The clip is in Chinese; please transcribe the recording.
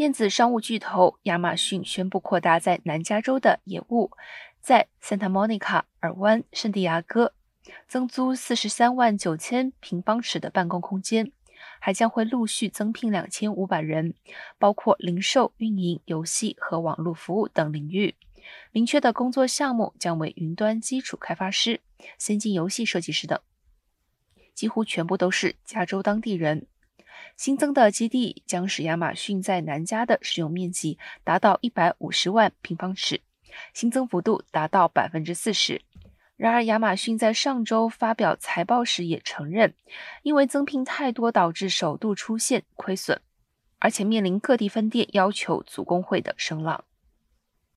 电子商务巨头亚马逊宣布扩大在南加州的业务，在 Santa Monica 尔湾、圣地亚哥增租四十三万九千平方尺的办公空间，还将会陆续增聘两千五百人，包括零售、运营、游戏和网络服务等领域。明确的工作项目将为云端基础开发师、先进游戏设计师等，几乎全部都是加州当地人。新增的基地将使亚马逊在南加的使用面积达到一百五十万平方尺，新增幅度达到百分之四十。然而，亚马逊在上周发表财报时也承认，因为增聘太多导致首度出现亏损，而且面临各地分店要求组工会的声浪。